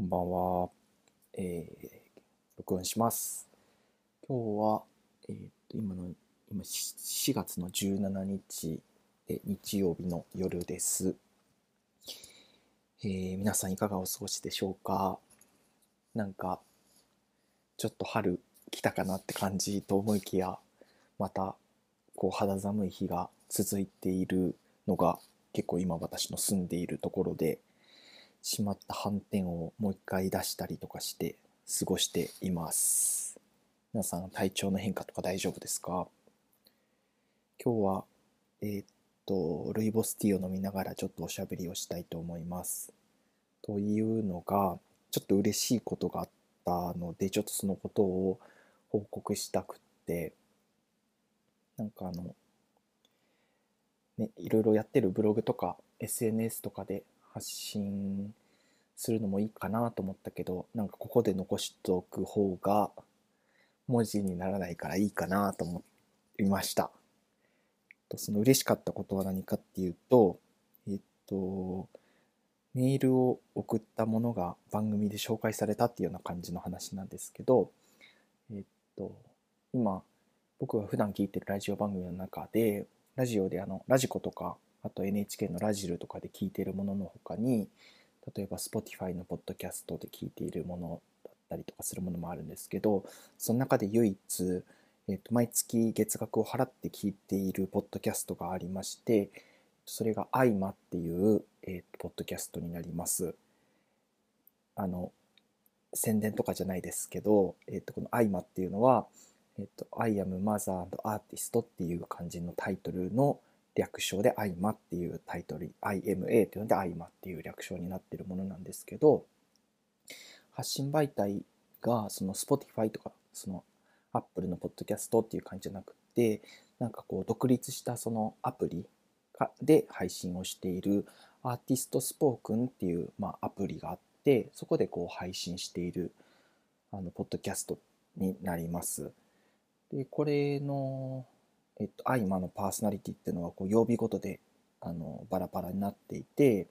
こんばんは。えー、録音します。今日は、えーっと、今の、今、4月の17日、え日曜日の夜です。えー皆さんいかがお過ごしでしょうか？なんか、ちょっと春来たかなって感じと思いきや、また、こう、肌寒い日が続いているのが、結構今私の住んでいるところで、しまった斑点をもう一回出したりとかして過ごしています。皆さん体調の変化とか大丈夫ですか？今日は、えーっと、ルイボスティーを飲みながらちょっとおしゃべりをしたいと思います。というのが、ちょっと嬉しいことがあったので、ちょっとそのことを報告したくって、なんかあの、ね、いろいろやってるブログとか SNS とかで発信するのもいいかなと思ったけどなんかここで残しておく方が文字にならないからいいかなと思いました。とその嬉しかったことは何かっていうとえっとメールを送ったものが番組で紹介されたっていうような感じの話なんですけどえっと今僕が普段聞いてるラジオ番組の中でラジオであのラジコとかあと NHK のラジルとかで聞いているものの他に例えば Spotify のポッドキャストで聞いているものだったりとかするものもあるんですけどその中で唯一、えっと毎月月額を払って聞いているポッドキャストがありましてそれが「アイマっていう、えっとポッドキャストになります。あの宣伝とかじゃないですけど、えっとこの「アイマっていうのは「えっと I am Mother and Artist」っていう感じのタイトルの略称で「アイマっていうタイトル IMA っていうので「アイマっていう略称になってるものなんですけど発信媒体がその Spotify とかその Apple のポッドキャストっていう感じじゃなくてなんかこう独立したそのアプリで配信をしているアーティストスポークンっていう、まあ、アプリがあってそこでこう配信しているあのポッドキャストになります。でこれのえっと、アイマのパーソナリティっていうのはこう曜日ごとであのバラバラになっていて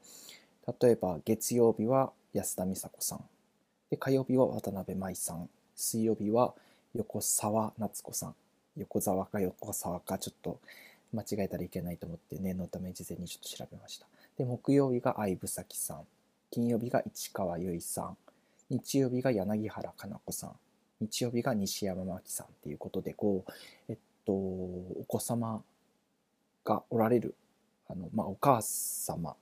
例えば月曜日は安田美沙子さん。で火曜日は渡辺舞さん。水曜日は横澤夏子さん。横澤か横澤かちょっと間違えたらいけないと思って念のため事前にちょっと調べました。で木曜日が相武咲さん。金曜日が市川由衣さん。日曜日が柳原加奈子さん。日曜日が西山真紀さんっていうことでこうえっと、お子様がおられるあの、まあ、お母様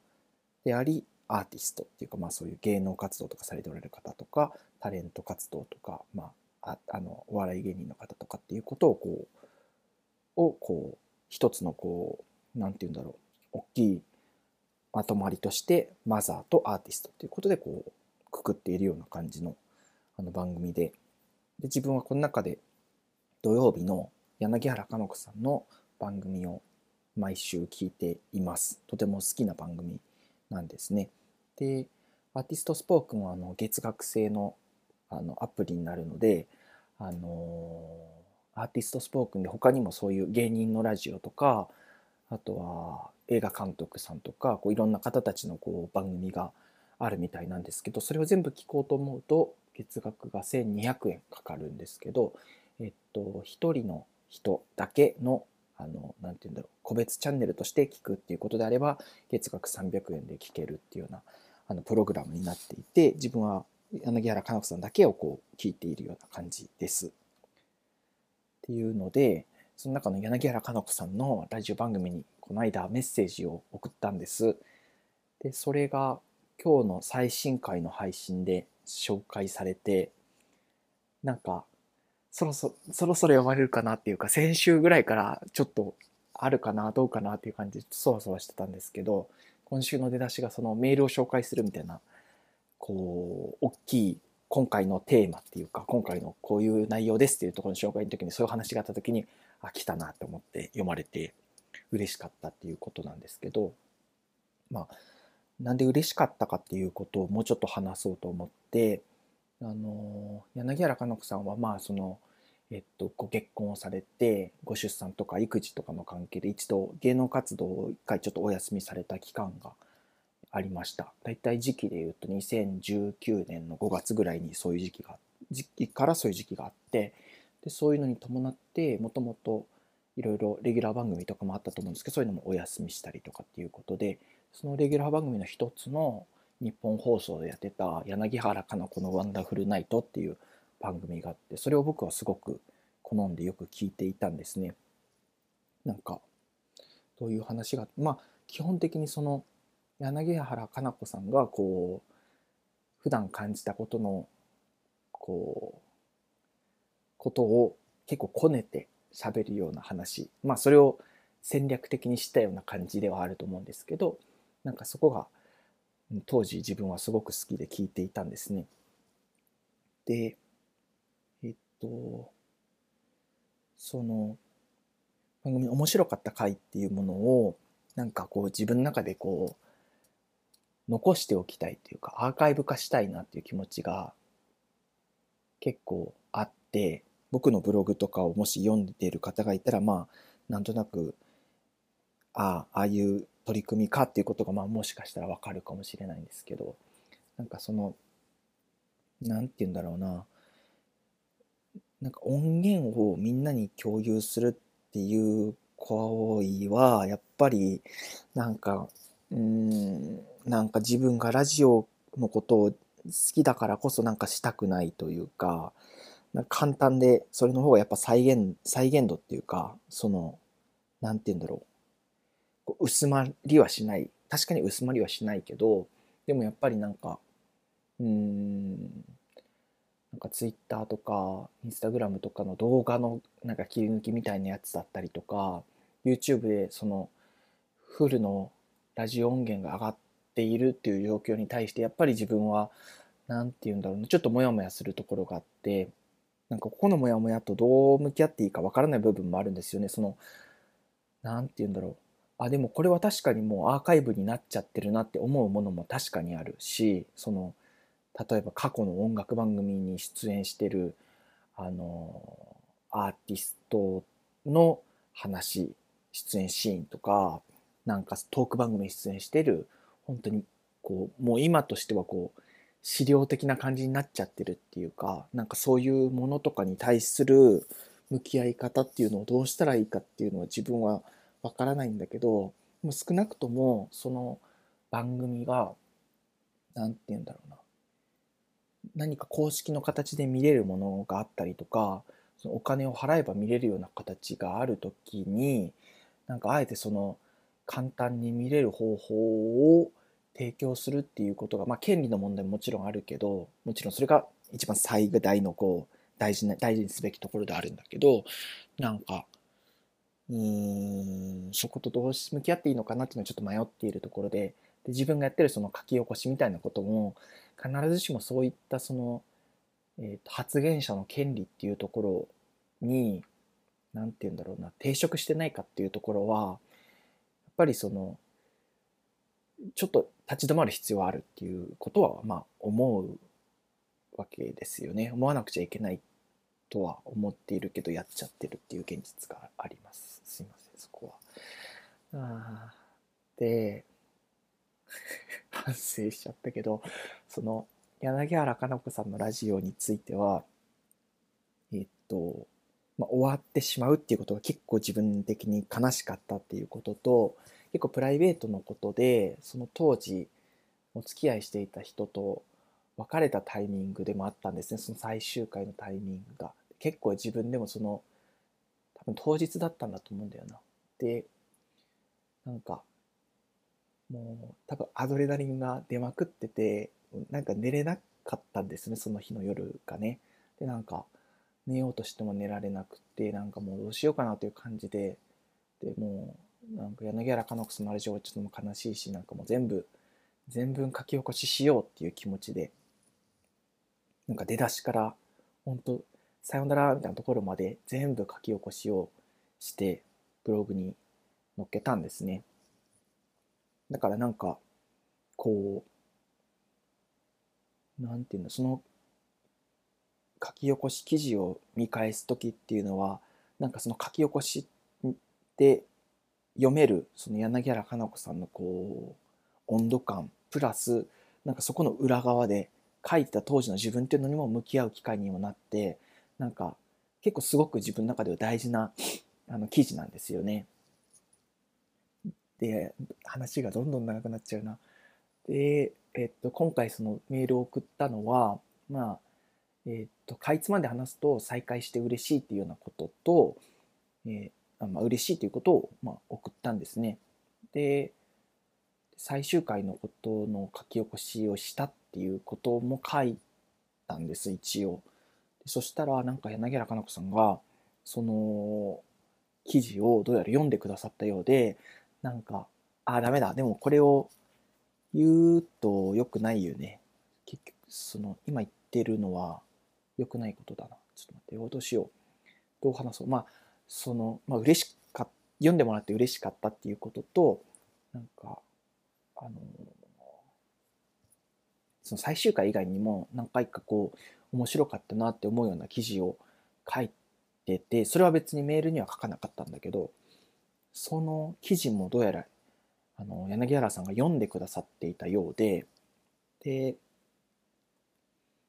でありアーティストっていうか、まあ、そういう芸能活動とかされておられる方とかタレント活動とか、まあ、ああのお笑い芸人の方とかっていうことをこうをこう一つのこうなんて言うんだろう大きいまとまりとしてマザーとアーティストっていうことでこうくくっているような感じのあの番組で。で自分はこの中で土曜日の柳原加奈子さんの番組を毎週聞いています。とても好きな番組なんですね。で、アーティストスポークンはあの月額制のあのアプリになるので、あのアーティストスポークンで他にもそういう芸人のラジオとか、あとは映画監督さんとか、こういろんな方たちのこう番組があるみたいなんですけど、それを全部聞こうと思うと月額が1200円かかるんですけど、えっと、一人の人だけの、あの、なんて言うんだろう、個別チャンネルとして聞くっていうことであれば、月額300円で聞けるっていうような、あの、プログラムになっていて、自分は柳原加奈子さんだけをこう、聞いているような感じです。っていうので、その中の柳原加奈子さんのラジオ番組に、この間メッセージを送ったんです。で、それが今日の最新回の配信で紹介されて、なんか、そろそろ、そろそろ読まれるかなっていうか、先週ぐらいからちょっとあるかな、どうかなっていう感じで、そわそわしてたんですけど、今週の出だしがそのメールを紹介するみたいな、こう、大きい今回のテーマっていうか、今回のこういう内容ですっていうところの紹介の時に、そういう話があった時に、あ、来たなと思って読まれて嬉しかったっていうことなんですけど、まあ、なんで嬉しかったかっていうことをもうちょっと話そうと思って、あの柳原加奈子さんはまあその、えっと、ご結婚をされてご出産とか育児とかの関係で一度芸能活動を一回ちょっとお休みされた期間がありました。だいたい時期で言うと2019年の5月ぐらいにそういう時期が時期からそういう時期があってでそういうのに伴ってもともといろいろレギュラー番組とかもあったと思うんですけどそういうのもお休みしたりとかっていうことでそのレギュラー番組の一つの日本放送でやってた柳原加奈子の「ワンダフルナイト」っていう番組があってそれを僕はすごく好んでよく聞いていたんですね。なんかどういう話がまあ基本的にその柳原加奈子さんがこう普段感じたことのこうことを結構こねて喋るような話まあそれを戦略的にしたような感じではあると思うんですけどなんかそこが当時自分はすごく好きで聞いていたんですね。でえっとその番組面白かった回っていうものをなんかこう自分の中でこう残しておきたいというかアーカイブ化したいなっていう気持ちが結構あって僕のブログとかをもし読んでいる方がいたらまあなんとなくああああいう取り組みかっていうことがまあもしかしたらわかるかもしれないんですけどなんかその何て言うんだろうな。なんか音源をみんなに共有するっていう行為はやっぱりなんかうんなんか自分がラジオのことを好きだからこそなんかしたくないというか簡単でそれの方がやっぱ再現再現度っていうかその何て言うんだろう。薄まりはしない。確かに薄まりはしないけどでもやっぱりなんかうーんなんかツイッターとかインスタグラムとかの動画のなんか切り抜きみたいなやつだったりとか YouTube でそのフルのラジオ音源が上がっているっていう状況に対してやっぱり自分は何て言うんだろうなちょっとモヤモヤするところがあってなんかここのモヤモヤとどう向き合っていいかわからない部分もあるんですよね。その何て言うんだろう。あでもこれは確かにもうアーカイブになっちゃってるなって思うものも確かにあるしその例えば過去の音楽番組に出演してるあのアーティストの話出演シーンとかなんかトーク番組に出演してる本当にこうもう今としてはこう資料的な感じになっちゃってるっていうかなんかそういうものとかに対する向き合い方っていうのをどうしたらいいかっていうのは自分はわからないんだけども少なくともその番組が何て言うんだろうな。何か公式の形で見れるものがあったりとかそのお金を払えば見れるような形がある時になんかあえてその簡単に見れる方法を提供するっていうことが、まあ、権利の問題ももちろんあるけどもちろんそれが一番最大のこう大事な大事にすべきところであるんだけどなんかうんそことどう向き合っていいのかなっていうのはちょっと迷っているところでで自分がやってるその書き起こしみたいなことも必ずしもそういったその、えー、と発言者の権利っていうところに何て言うんだろうな抵触してないかっていうところはやっぱりそのちょっと立ち止まる必要はあるっていうことはまあ思うわけですよね。思わなくちゃいけないとは思っているけどやっちゃってるっていう現実があります。すいませんそこは。あで 反省しちゃったけどその柳原加奈子さんのラジオについてはえっと、まあ、終わってしまうっていうことが結構自分的に悲しかったっていうことと結構プライベートのことでその当時お付き合いしていた人と別れたタイミングでもあったんですね。その最終回のタイミングが。結構自分でもその分当日だったんだと思うんだよな。でなんかもう多分アドレナリンが出まくっててなんか寝れなかったんですねその日の夜がね。でなんか寝ようとしても寝られなくてなんかもうどうしようかなという感じで。でもうなんか柳原かの子さんのラジオはちょっとも悲しいしなんかもう全部全文書き起こししようっていう気持ちでなんか出だしから本当さよならみたいなところまで全部書き起こしをしてブログに載っけたんですね。だからなんか、こう、なんていうの、その書き起こし記事を見返す時っていうのは、なんかその書き起こしで読める、その柳原加奈子さんのこう、温度感、プラスなんかそこの裏側で書いてた当時の自分っていうのにも向き合う機会にもなってなんか結構すごく自分の中では大事な あの記事なんですよね。で話がどんどん長くなっちゃうな。で、えっと、今回そのメールを送ったのはまあえっとかいつまで話すと再開して嬉しいっていうようなことと、えー、まあ嬉しいということを、まあ、送ったんですね。で最終回のことの書き起こしをしたっていうことも書いたんです一応。そしたらなんか柳原加奈子さんがその記事をどうやら読んでくださったようでなんかあダメだ。でもこれを言うと良くないよね。結局その今言ってるのは良くないことだな。ちょっと待ってよ。どうしよう。どう話そう。まあそのまあ嬉しかった読んでもらって嬉しかったっていうこととなんかあのその最終回以外にも何回かこう面白かったなって思うような記事を書いててそれは別にメールには書かなかったんだけどその記事もどうやらあの柳原さんが読んでくださっていたようでで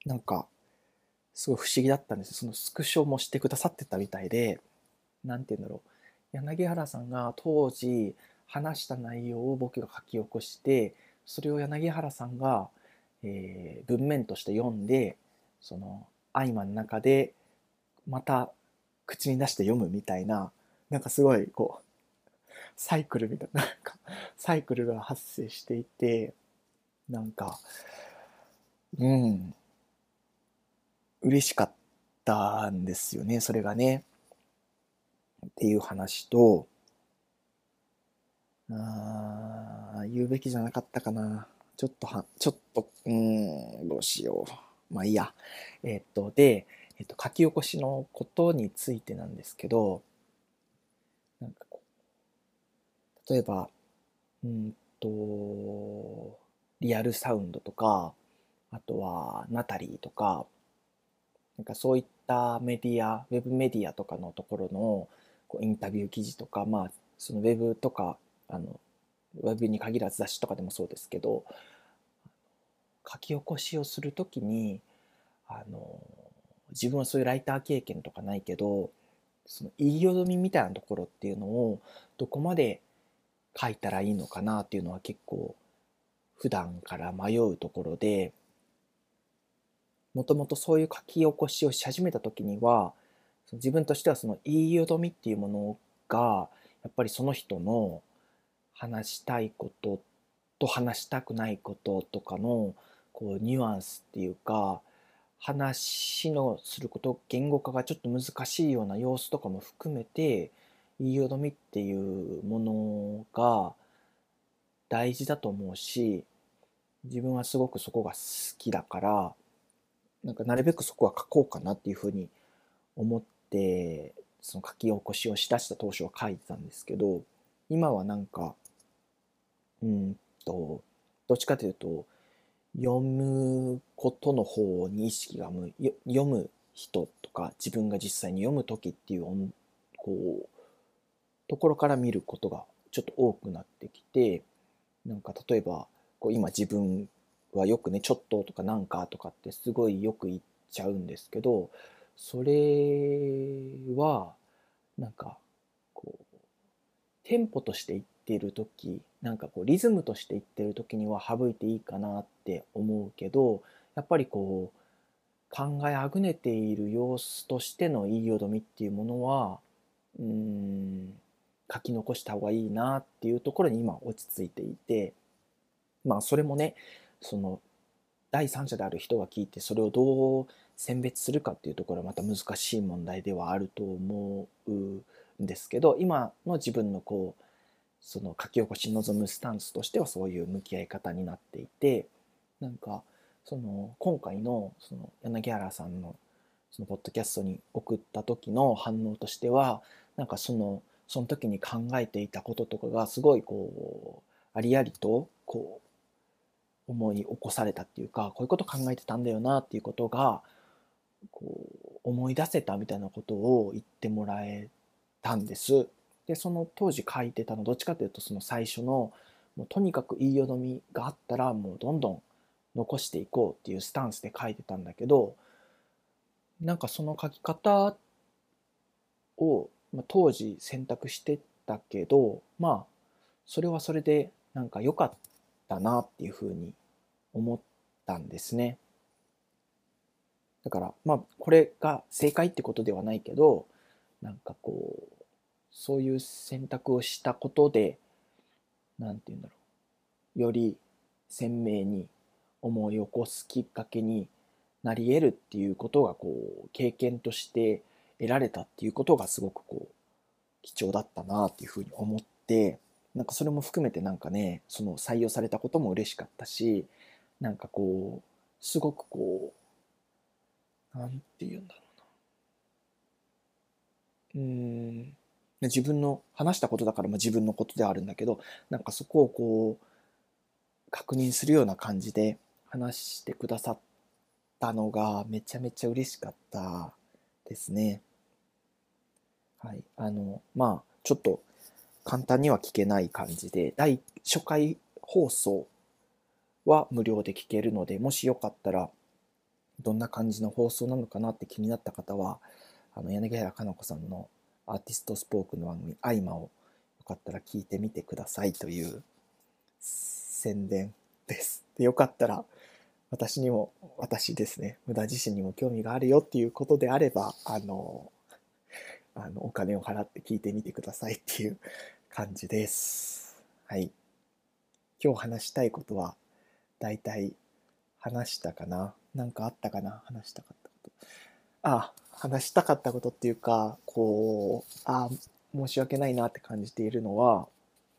なんかすごい不思議だったんですそのスクショもしてくださってたみたいで何て言うんだろう。柳原さんが当時話した内容を僕が書き起こしてそれを柳原さんが、えー、文面として読んでその合間の中でまた口に出して読むみたいななんかすごいこうサイクルみたいななんかサイクルが発生していてなんかうん嬉しかったんですよねそれがねっていう話とあ言うべきじゃなかったかな。ちょっとは、ちょっと、うん、どうしよう。まあいいや。えっと、で、えっと、書き起こしのことについてなんですけど、なんかこう、例えば、うんと、リアルサウンドとか、あとはナタリーとか、なんかそういったメディア、ウェブメディアとかのところのこうインタビュー記事とか、まあ、そのウェブとかあのウェブに限らず雑誌とかでもそうですけど書き起こしをする時にあの自分はそういうライター経験とかないけどその言いよどみみたいなところっていうのをどこまで書いたらいいのかなっていうのは結構普段から迷うところでもともとそういう書き起こしをし始めた時には自分としてはその言いよどみっていうものがやっぱりその人の話したいことと話したくないこととかのこうニュアンスっていうか話のすること言語化がちょっと難しいような様子とかも含めて言いよどみっていうものが大事だと思うし自分はすごくそこが好きだからなんかなるべくそこは書こうかなっていうふうに思ってその書き起こしをしだした当初は書いてたんですけど今はなんかうんと、どっちかというと、読むことの方に意識が向い、読む人とか自分が実際に読む時っていう、こう、ところから見ることがちょっと多くなってきて、なんか例えば、こう今自分はよくね、ちょっととかなんかとかってすごいよく言っちゃうんですけど、それは、なんか、こう、テンポとして言ってる時なんかこうリズムとして言ってる時には省いていいかなって思うけどやっぱりこう考えあぐねている様子としての言いよどみっていうものはうん書き残した方がいいなっていうところに今落ち着いていてまあそれもねその第三者である人が聞いてそれをどう選別するかっていうところはまた難しい問題ではあると思うんですけど今の自分のこうその書き起こし望むスタンスとしてはそういう向き合い方になっていてなんかその今回のその柳原さんのそのポッドキャストに送った時の反応としてはなんかそのその時に考えていたこととかがすごいこうありありとこう思い起こされたっていうかこういうこと考えてたんだよなっていうことがこう思い出せたみたいなことを言ってもらえたんです。でその当時書いてたのどっちかというとその最初のもうとにかく言いよどみがあったらもうどんどん残していこうっていうスタンスで書いてたんだけどなんかその書き方を、まあ、当時選択してたけどまあそれはそれでなんか良かったなっていうふうに思ったんですね。だからまあこれが正解ってことではないけどなんかこうそういう選択をしたことで何て言うんだろう。より鮮明に思い起こすきっかけになり得るっていうことがこう経験として得られたっていうことがすごくこう貴重だったなっていうふうに思ってなんかそれも含めてなんかねその採用されたことも嬉しかったしなんかこうすごくこうなんて言うんだろうな。うん。自分の話したことだからまあ自分のことではあるんだけどなんかそこをこう確認するような感じで話してくださったのがめちゃめちゃ嬉しかったですね。はい。あの、まあ、ちょっと簡単には聞けない感じで、第初回放送は無料で聞けるので、もしよかったら、どんな感じの放送なのかなって気になった方は、あの、柳原かな子さんのアーティストスポークの番組、アイマをよかったら聞いてみてくださいという宣伝です。でよかったら、私にも、私ですね、無駄自身にも興味があるよっていうことであれば、あの、あのお金を払って聞いてみてくださいっていう感じです。はい。今日話したいことは、だいたい話したかな？なんかあったかな？話したかった。あ、話したかったことっていうか、こう、あ、申し訳ないなって感じているのは、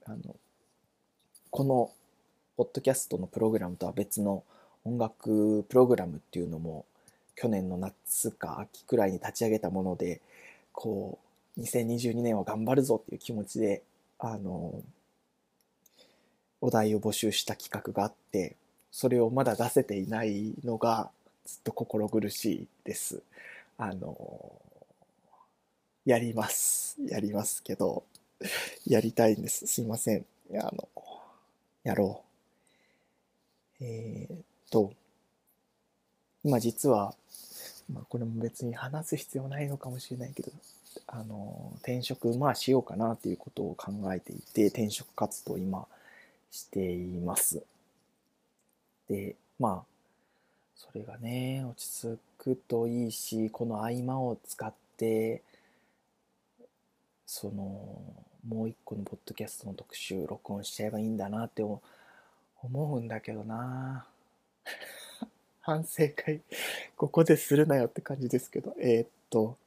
あの、この、ポッドキャストのプログラムとは別の音楽プログラムっていうのも去年の夏か秋くらいに立ち上げたものでこう2022年は頑張るぞっていう気持ちであのお題を募集した企画があってそれをまだ出せていないのがずっと心苦しいです。あのやります。やりますけど、やりたいんです。すいません。あの、やろう。えー、と、今実は、まあ、これも別に話す必要ないのかもしれないけど、あの、転職、まあしようかなっていうことを考えていて、転職活動を今しています。で、まあ、それがね、落ち着くといいし、この合間を使って、その、もう一個のポッドキャストの特集、録音しちゃえばいいんだなって思うんだけどな。反省会、ここでするなよって感じですけど、えー、っと、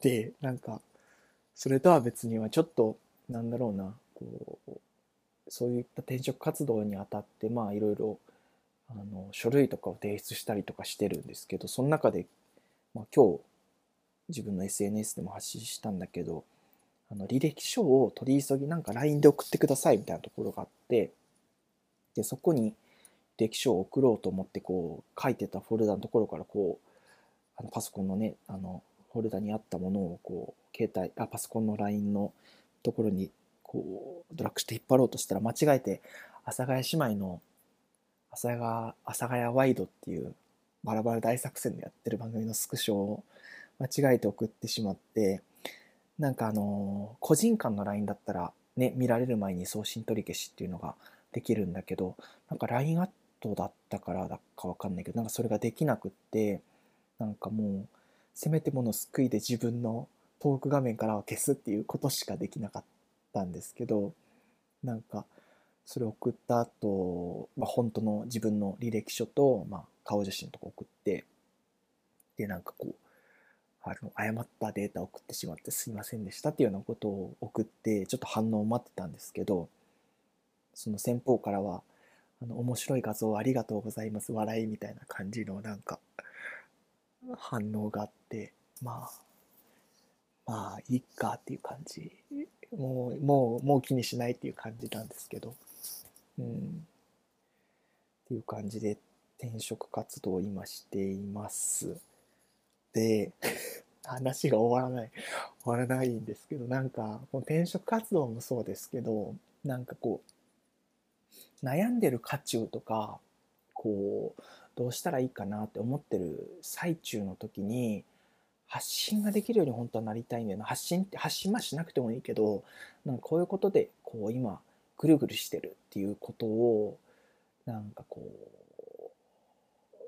で、なんか、それとは別にはちょっと、なんだろうな、こう、そういった転職活動にあたって、まあいろいろ、あの、書類とかを提出したりとかしてるんですけど、その中で、まあ今日、自分の SNS でも発信したんだけど、あの履歴書を取り急ぎなんか LINE で送ってくださいみたいなところがあって、で、そこに履、歴書を送ろうと思ってこう書いてたフォルダのところからこうあのパソコンのねあのフォルダにあったものをこう携帯あパソコンの LINE のところにこうドラッグして引っ張ろうとしたら間違えて阿佐ヶ谷姉妹の阿佐ヶ阿佐ヶ谷ワイドっていうバラバラ大作戦でやってる番組のスクショを間違えて送ってしまってなんかあの個人間の LINE だったらね見られる前に送信取り消しっていうのができるんだけどなんか LINE アットだったからだかわかんないけど、なんかそれができなくって、なんかもう、せめてもの救いで自分のトーク画面からは消すっていうことしかできなかったんですけど、なんか、それを送った後、まあ、本当の自分の履歴書と、まあ、顔写真とか送って、で、なんかこう、あの、誤ったデータを送ってしまってすいませんでしたっていうようなことを送って、ちょっと反応を待ってたんですけど、その先方からは、あの、面白い画像ありがとうございます。笑いみたいな感じのなんか、反応があって、まあ、まあ、いいかっていう感じ。もう、もう、もう気にしないっていう感じなんですけど、うん。っていう感じで転職活動を今しています。で、話が終わらない、終わらないんですけど、なんか、この転職活動もそうですけど、なんかこう、悩んでる渦中とかこうどうしたらいいかなって思ってる最中の時に発信ができるように本当はなりたいんだよな発信って発信はしなくてもいいけどなんかこういうことでこう今ぐるぐるしてるっていうことをなんかこう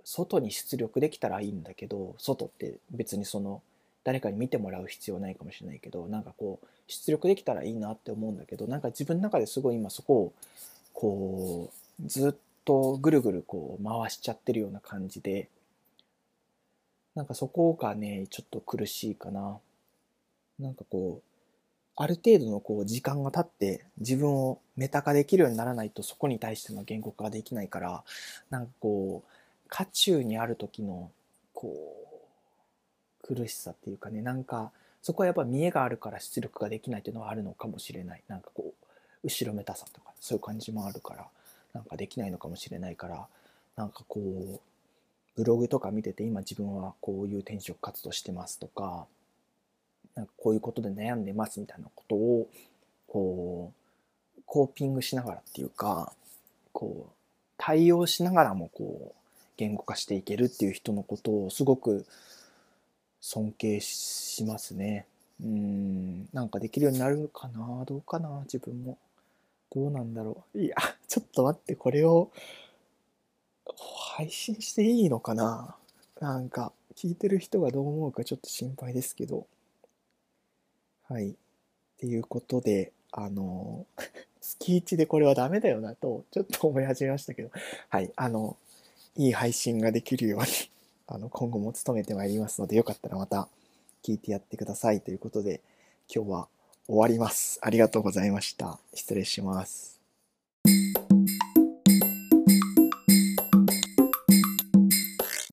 外に出力できたらいいんだけど外って別にその誰かに見てもらう必要ないかもしれないけどなんかこう出力できたらいいなって思うんだけどなんか自分の中ですごい今そこをこうずっとぐるぐるこう回しちゃってるような感じでなんかそこがねちょっと苦しいかな。なんかこうある程度のこう時間が経って自分をメタ化できるようにならないとそこに対しての言語化ができないからなんかこう渦中にある時のこう苦しさっていうかねなんかそこはやっぱ見栄があるから出力ができないっていうのはあるのかもしれない。なんかこう後ろめたさとかそういう感じもあるからなんかできないのかもしれないからなんかこうブログとか見てて今自分はこういう転職活動してますとかなんかこういうことで悩んでますみたいなことをこうコーピングしながらっていうかこう対応しながらもこう言語化していけるっていう人のことをすごく尊敬しますね。うんなんかできるようになるかな？どうかな？自分も。どうなんだろう？いや、ちょっと待って、これを配信していいのかな？なんか、聞いてる人がどう思うかちょっと心配ですけど。はい。っていうことで、あの、月1でこれはダメだよなと、ちょっと思い始めましたけど、はい。あの、いい配信ができるように あの、今後も努めてまいりますので、よかったらまた聞いてやってくださいということで、今日は終わります。ありがとうございました。失礼します。